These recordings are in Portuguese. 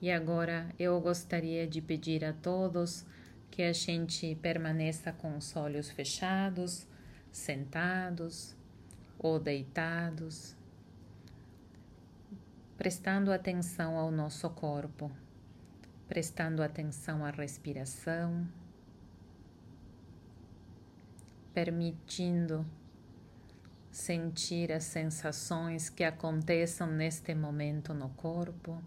E agora eu gostaria de pedir a todos que a gente permaneça com os olhos fechados, sentados ou deitados, prestando atenção ao nosso corpo, prestando atenção à respiração, permitindo sentir as sensações que aconteçam neste momento no corpo.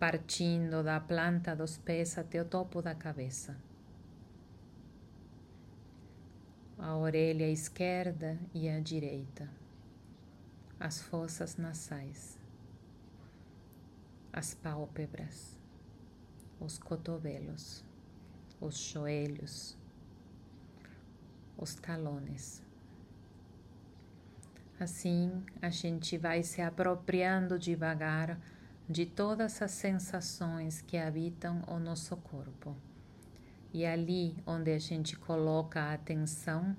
Partindo da planta dos pés até o topo da cabeça. A orelha esquerda e a direita, as fossas nasais, as pálpebras, os cotovelos, os joelhos, os talones. Assim, a gente vai se apropriando devagar de todas as sensações que habitam o nosso corpo. E ali onde a gente coloca a atenção,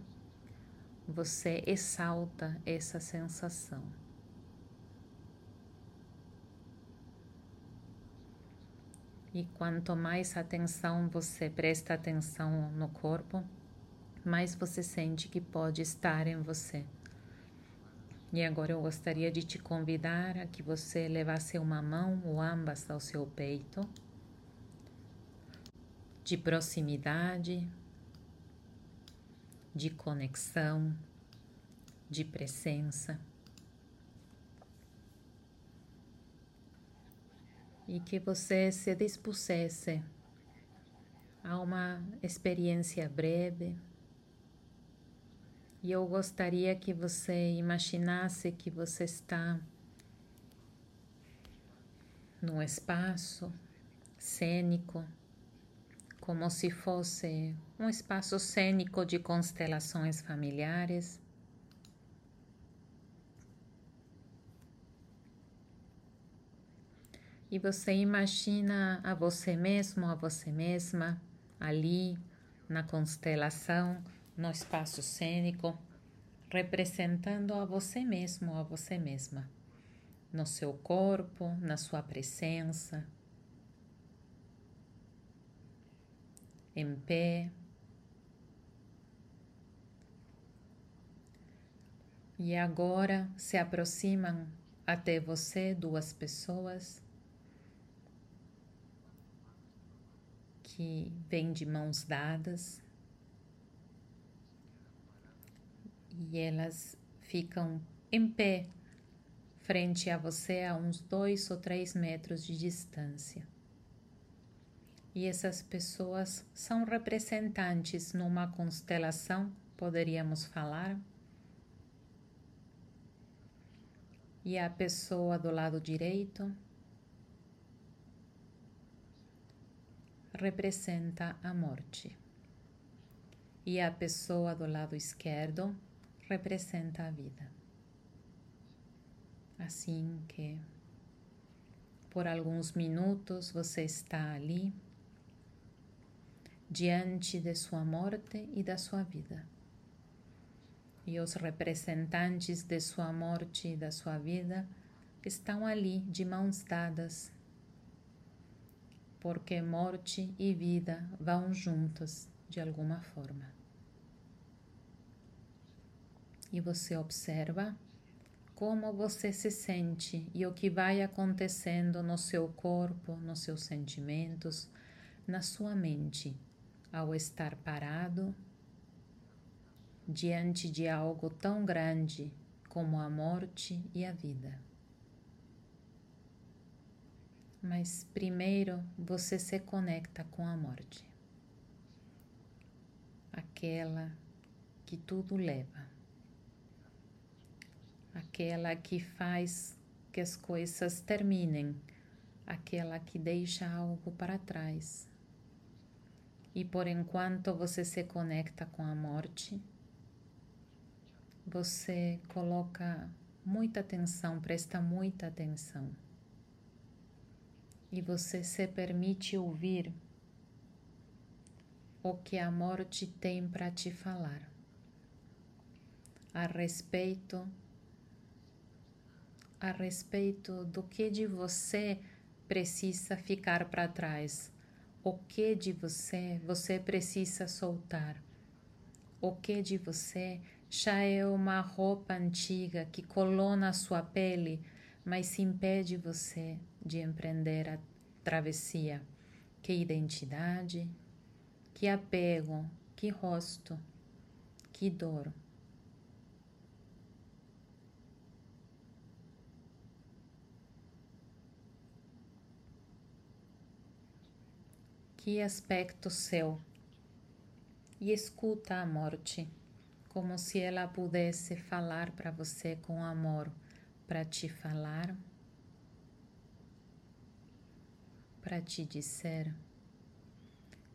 você exalta essa sensação. E quanto mais atenção você presta atenção no corpo, mais você sente que pode estar em você. E agora eu gostaria de te convidar a que você levasse uma mão ou ambas ao seu peito, de proximidade, de conexão, de presença. E que você se dispusesse a uma experiência breve e eu gostaria que você imaginasse que você está num espaço cênico, como se fosse um espaço cênico de constelações familiares. E você imagina a você mesmo, a você mesma, ali na constelação no espaço cênico, representando a você mesmo, a você mesma, no seu corpo, na sua presença, em pé. E agora se aproximam até você duas pessoas que vêm de mãos dadas. E elas ficam em pé frente a você a uns dois ou três metros de distância. E essas pessoas são representantes numa constelação, poderíamos falar. E a pessoa do lado direito representa a morte. E a pessoa do lado esquerdo representa a vida. Assim que por alguns minutos você está ali diante de sua morte e da sua vida. E os representantes de sua morte e da sua vida estão ali de mãos dadas, porque morte e vida vão juntos de alguma forma e você observa como você se sente e o que vai acontecendo no seu corpo, nos seus sentimentos, na sua mente, ao estar parado diante de algo tão grande como a morte e a vida. Mas primeiro você se conecta com a morte, aquela que tudo leva aquela que faz que as coisas terminem, aquela que deixa algo para trás. E por enquanto você se conecta com a morte, você coloca muita atenção, presta muita atenção. E você se permite ouvir o que a morte tem para te falar a respeito a respeito do que de você precisa ficar para trás, o que de você você precisa soltar, o que de você já é uma roupa antiga que colou na sua pele, mas impede você de empreender a travessia. Que identidade, que apego, que rosto, que dor. Que aspecto seu. E escuta a morte, como se ela pudesse falar para você com amor, para te falar, para te dizer.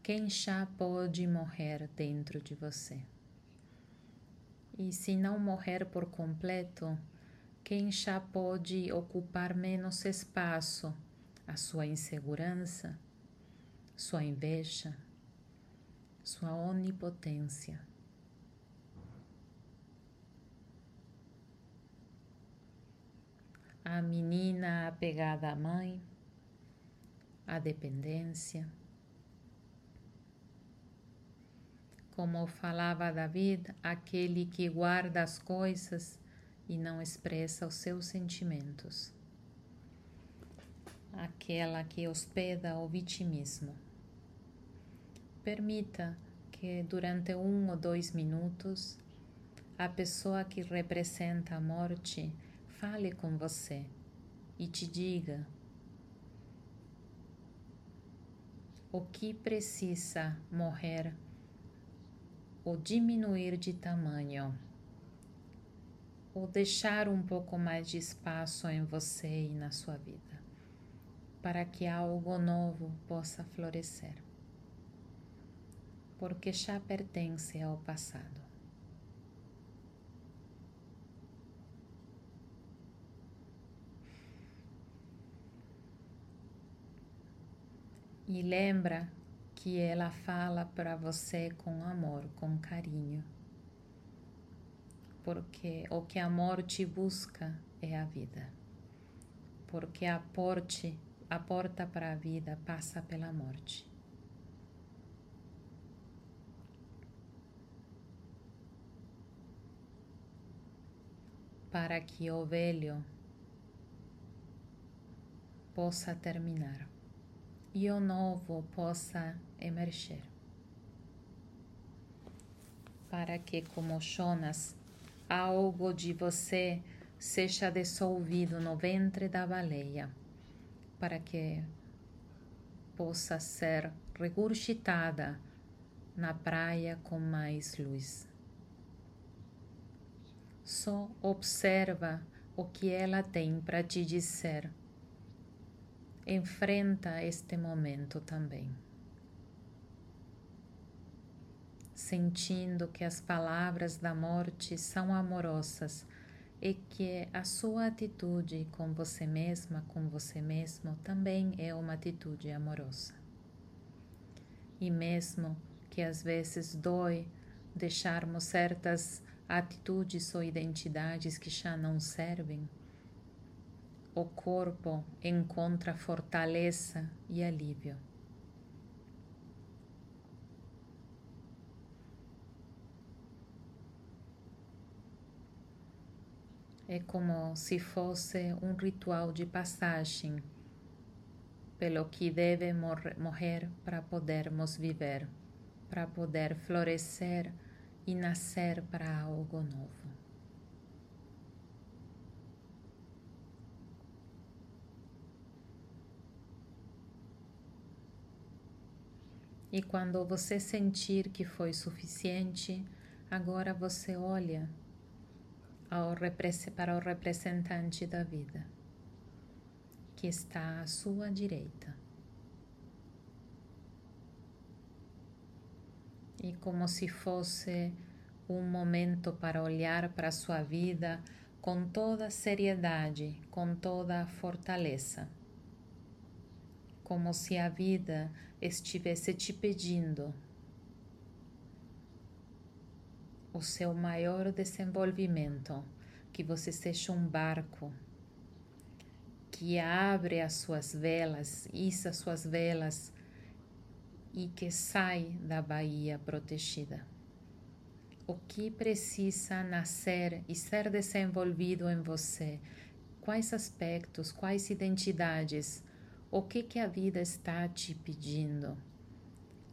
Quem já pode morrer dentro de você. E se não morrer por completo, quem já pode ocupar menos espaço, a sua insegurança, sua inveja, sua onipotência. A menina apegada à mãe, a dependência. Como falava David, aquele que guarda as coisas e não expressa os seus sentimentos. Aquela que hospeda o vitimismo. Permita que durante um ou dois minutos a pessoa que representa a morte fale com você e te diga o que precisa morrer ou diminuir de tamanho, ou deixar um pouco mais de espaço em você e na sua vida, para que algo novo possa florescer porque já pertence ao passado. E lembra que ela fala para você com amor, com carinho. Porque o que a morte busca é a vida. Porque a, porte, a porta para a vida passa pela morte. Para que o velho possa terminar e o novo possa emergir. Para que, como Jonas, algo de você seja dissolvido no ventre da baleia, para que possa ser regurgitada na praia com mais luz. Só observa o que ela tem para te dizer. Enfrenta este momento também. Sentindo que as palavras da morte são amorosas e que a sua atitude com você mesma, com você mesmo, também é uma atitude amorosa. E mesmo que às vezes dói deixarmos certas atitudes ou identidades que já não servem, o corpo encontra fortaleza e alívio. É como se fosse um ritual de passagem pelo que deve morrer para podermos viver, para poder florescer e nascer para algo novo. E quando você sentir que foi suficiente, agora você olha para o representante da vida, que está à sua direita. Como se fosse um momento para olhar para a sua vida com toda seriedade, com toda fortaleza. Como se a vida estivesse te pedindo o seu maior desenvolvimento, que você seja um barco que abre as suas velas, issa as suas velas e que sai da Baía protegida. O que precisa nascer e ser desenvolvido em você? Quais aspectos, quais identidades? O que, que a vida está te pedindo?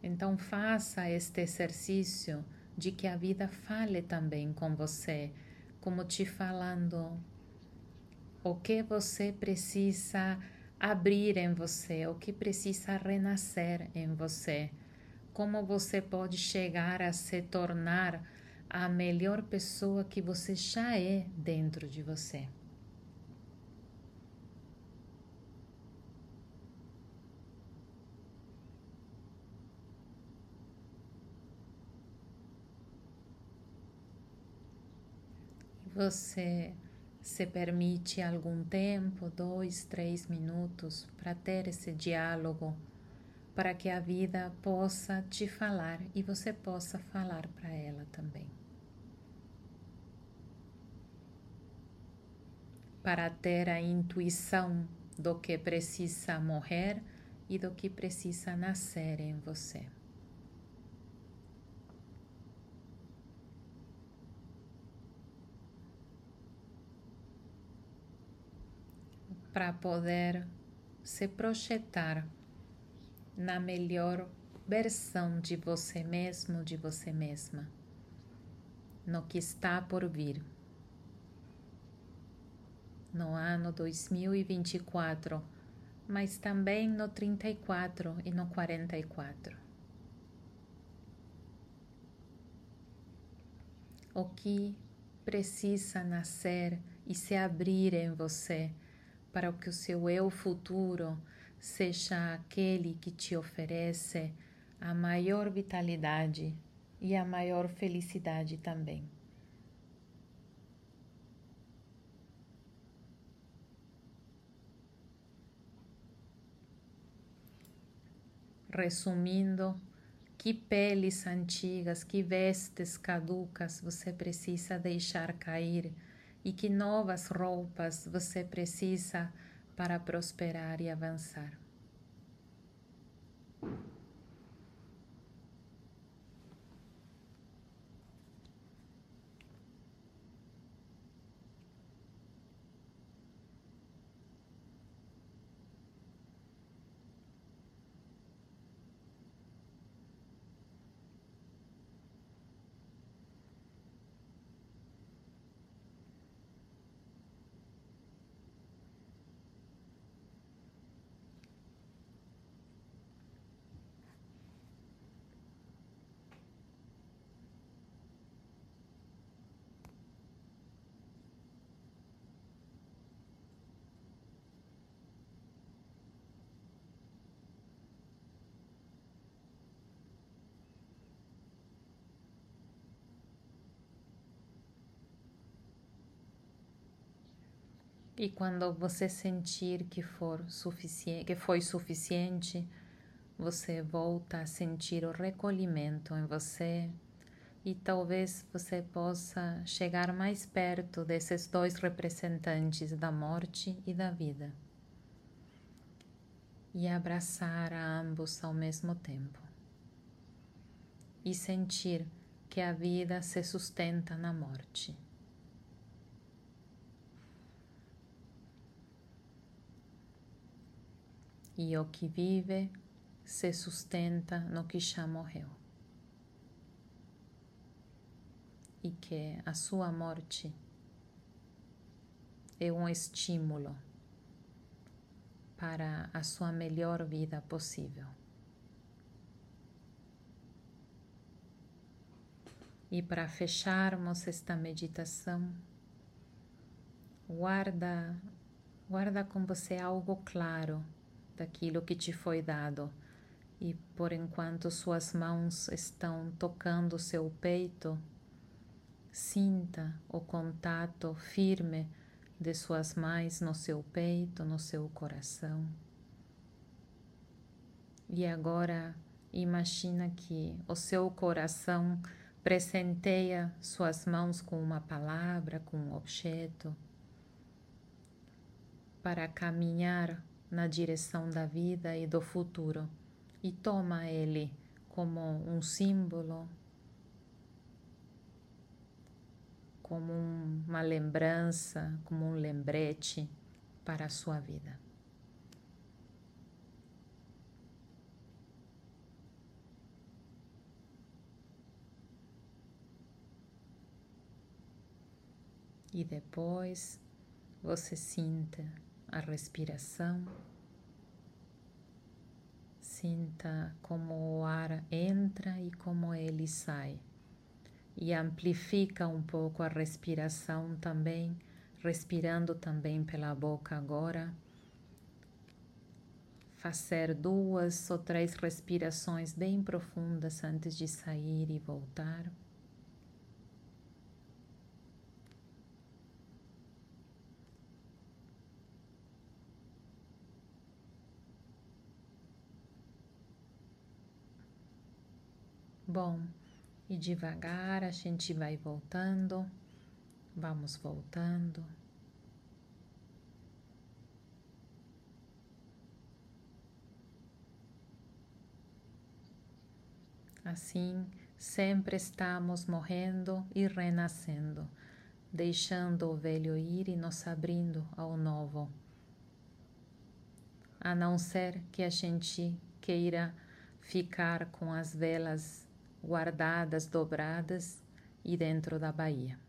Então, faça este exercício de que a vida fale também com você, como te falando o que você precisa abrir em você, o que precisa renascer em você, como você pode chegar a se tornar a melhor pessoa que você já é dentro de você. Você se permite algum tempo, dois, três minutos, para ter esse diálogo, para que a vida possa te falar e você possa falar para ela também. Para ter a intuição do que precisa morrer e do que precisa nascer em você. Para poder se projetar na melhor versão de você mesmo, de você mesma, no que está por vir. No ano 2024, mas também no 34 e no 44. O que precisa nascer e se abrir em você para que o seu eu futuro seja aquele que te oferece a maior vitalidade e a maior felicidade também. Resumindo, que peles antigas, que vestes caducas você precisa deixar cair e que novas roupas você precisa para prosperar e avançar. E quando você sentir que for suficiente, que foi suficiente, você volta a sentir o recolhimento em você. E talvez você possa chegar mais perto desses dois representantes da morte e da vida. E abraçar a ambos ao mesmo tempo. E sentir que a vida se sustenta na morte. E o que vive se sustenta no que já morreu. E que a sua morte é um estímulo para a sua melhor vida possível. E para fecharmos esta meditação, guarda, guarda com você algo claro daquilo que te foi dado. E por enquanto suas mãos estão tocando seu peito, sinta o contato firme de suas mãos no seu peito, no seu coração. E agora imagina que o seu coração presenteia suas mãos com uma palavra, com um objeto para caminhar na direção da vida e do futuro e toma ele como um símbolo, como uma lembrança, como um lembrete para a sua vida. E depois você sinta a respiração, sinta como o ar entra e como ele sai. E amplifica um pouco a respiração também, respirando também pela boca agora. Fazer duas ou três respirações bem profundas antes de sair e voltar. Bom, e devagar a gente vai voltando, vamos voltando. Assim, sempre estamos morrendo e renascendo, deixando o velho ir e nos abrindo ao novo. A não ser que a gente queira ficar com as velas guardadas, dobradas e dentro da Bahia.